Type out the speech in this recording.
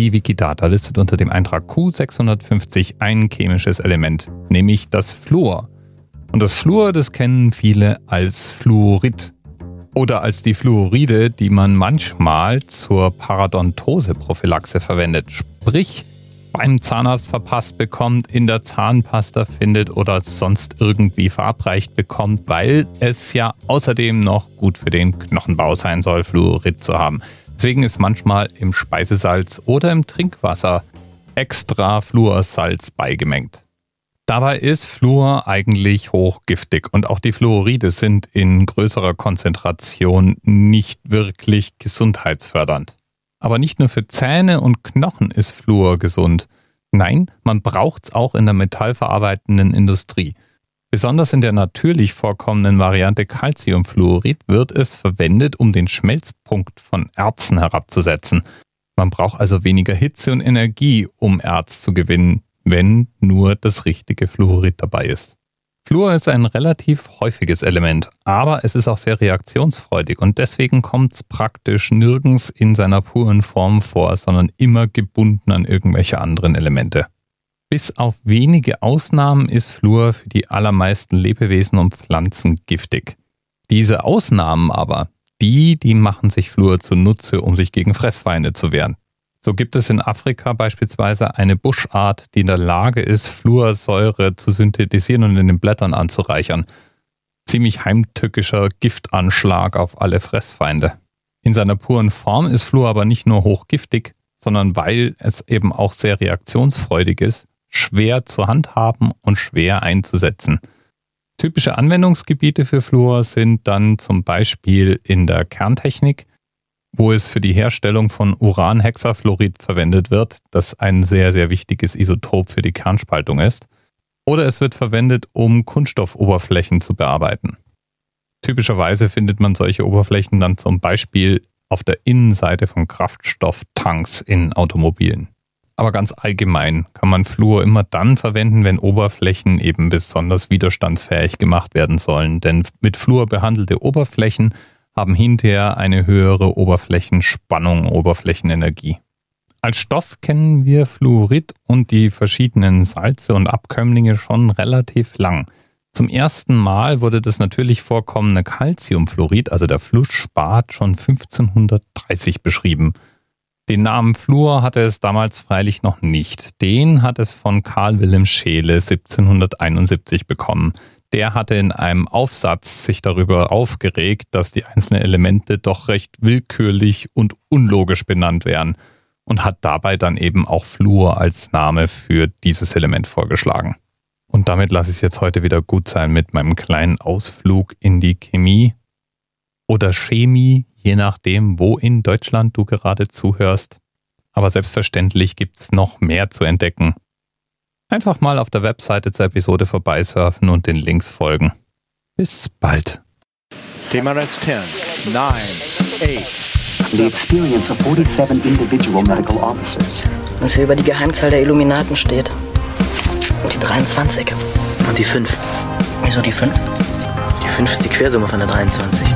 Die Wikidata listet unter dem Eintrag Q650 ein chemisches Element, nämlich das Fluor. Und das Fluor, das kennen viele als Fluorid oder als die Fluoride, die man manchmal zur Paradontose-Prophylaxe verwendet. Sprich, beim Zahnarzt verpasst bekommt, in der Zahnpasta findet oder sonst irgendwie verabreicht bekommt, weil es ja außerdem noch gut für den Knochenbau sein soll, Fluorid zu haben. Deswegen ist manchmal im Speisesalz oder im Trinkwasser extra Fluorsalz beigemengt. Dabei ist Fluor eigentlich hochgiftig und auch die Fluoride sind in größerer Konzentration nicht wirklich gesundheitsfördernd. Aber nicht nur für Zähne und Knochen ist Fluor gesund. Nein, man braucht es auch in der metallverarbeitenden Industrie. Besonders in der natürlich vorkommenden Variante Calciumfluorid wird es verwendet, um den Schmelzpunkt von Erzen herabzusetzen. Man braucht also weniger Hitze und Energie, um Erz zu gewinnen, wenn nur das richtige Fluorid dabei ist. Fluor ist ein relativ häufiges Element, aber es ist auch sehr reaktionsfreudig und deswegen kommt es praktisch nirgends in seiner puren Form vor, sondern immer gebunden an irgendwelche anderen Elemente. Bis auf wenige Ausnahmen ist Fluor für die allermeisten Lebewesen und Pflanzen giftig. Diese Ausnahmen aber, die, die machen sich Fluor zunutze, um sich gegen Fressfeinde zu wehren. So gibt es in Afrika beispielsweise eine Buschart, die in der Lage ist, Fluorsäure zu synthetisieren und in den Blättern anzureichern. Ziemlich heimtückischer Giftanschlag auf alle Fressfeinde. In seiner puren Form ist Fluor aber nicht nur hochgiftig, sondern weil es eben auch sehr reaktionsfreudig ist, schwer zu handhaben und schwer einzusetzen. Typische Anwendungsgebiete für Fluor sind dann zum Beispiel in der Kerntechnik, wo es für die Herstellung von Uranhexafluorid verwendet wird, das ein sehr, sehr wichtiges Isotop für die Kernspaltung ist. Oder es wird verwendet, um Kunststoffoberflächen zu bearbeiten. Typischerweise findet man solche Oberflächen dann zum Beispiel auf der Innenseite von Kraftstofftanks in Automobilen. Aber ganz allgemein kann man Fluor immer dann verwenden, wenn Oberflächen eben besonders widerstandsfähig gemacht werden sollen. Denn mit Fluor behandelte Oberflächen haben hinterher eine höhere Oberflächenspannung, Oberflächenenergie. Als Stoff kennen wir Fluorid und die verschiedenen Salze und Abkömmlinge schon relativ lang. Zum ersten Mal wurde das natürlich vorkommende Calciumfluorid, also der Flussspat, schon 1530 beschrieben. Den Namen Fluor hatte es damals freilich noch nicht. Den hat es von Karl Wilhelm Scheele 1771 bekommen der hatte in einem Aufsatz sich darüber aufgeregt, dass die einzelnen Elemente doch recht willkürlich und unlogisch benannt wären und hat dabei dann eben auch Fluor als Name für dieses Element vorgeschlagen. Und damit lasse ich es jetzt heute wieder gut sein mit meinem kleinen Ausflug in die Chemie oder Chemie, je nachdem, wo in Deutschland du gerade zuhörst. Aber selbstverständlich gibt es noch mehr zu entdecken. Einfach mal auf der Webseite zur Episode vorbeisurfen und den Links folgen. Bis bald. TMRS 10, 9, 8. The experience of 47 individual medical officers. Was hier über die Geheimzahl der Illuminaten steht. Und die 23. Und die 5. Wieso die 5? Die 5 ist die Quersumme von der 23.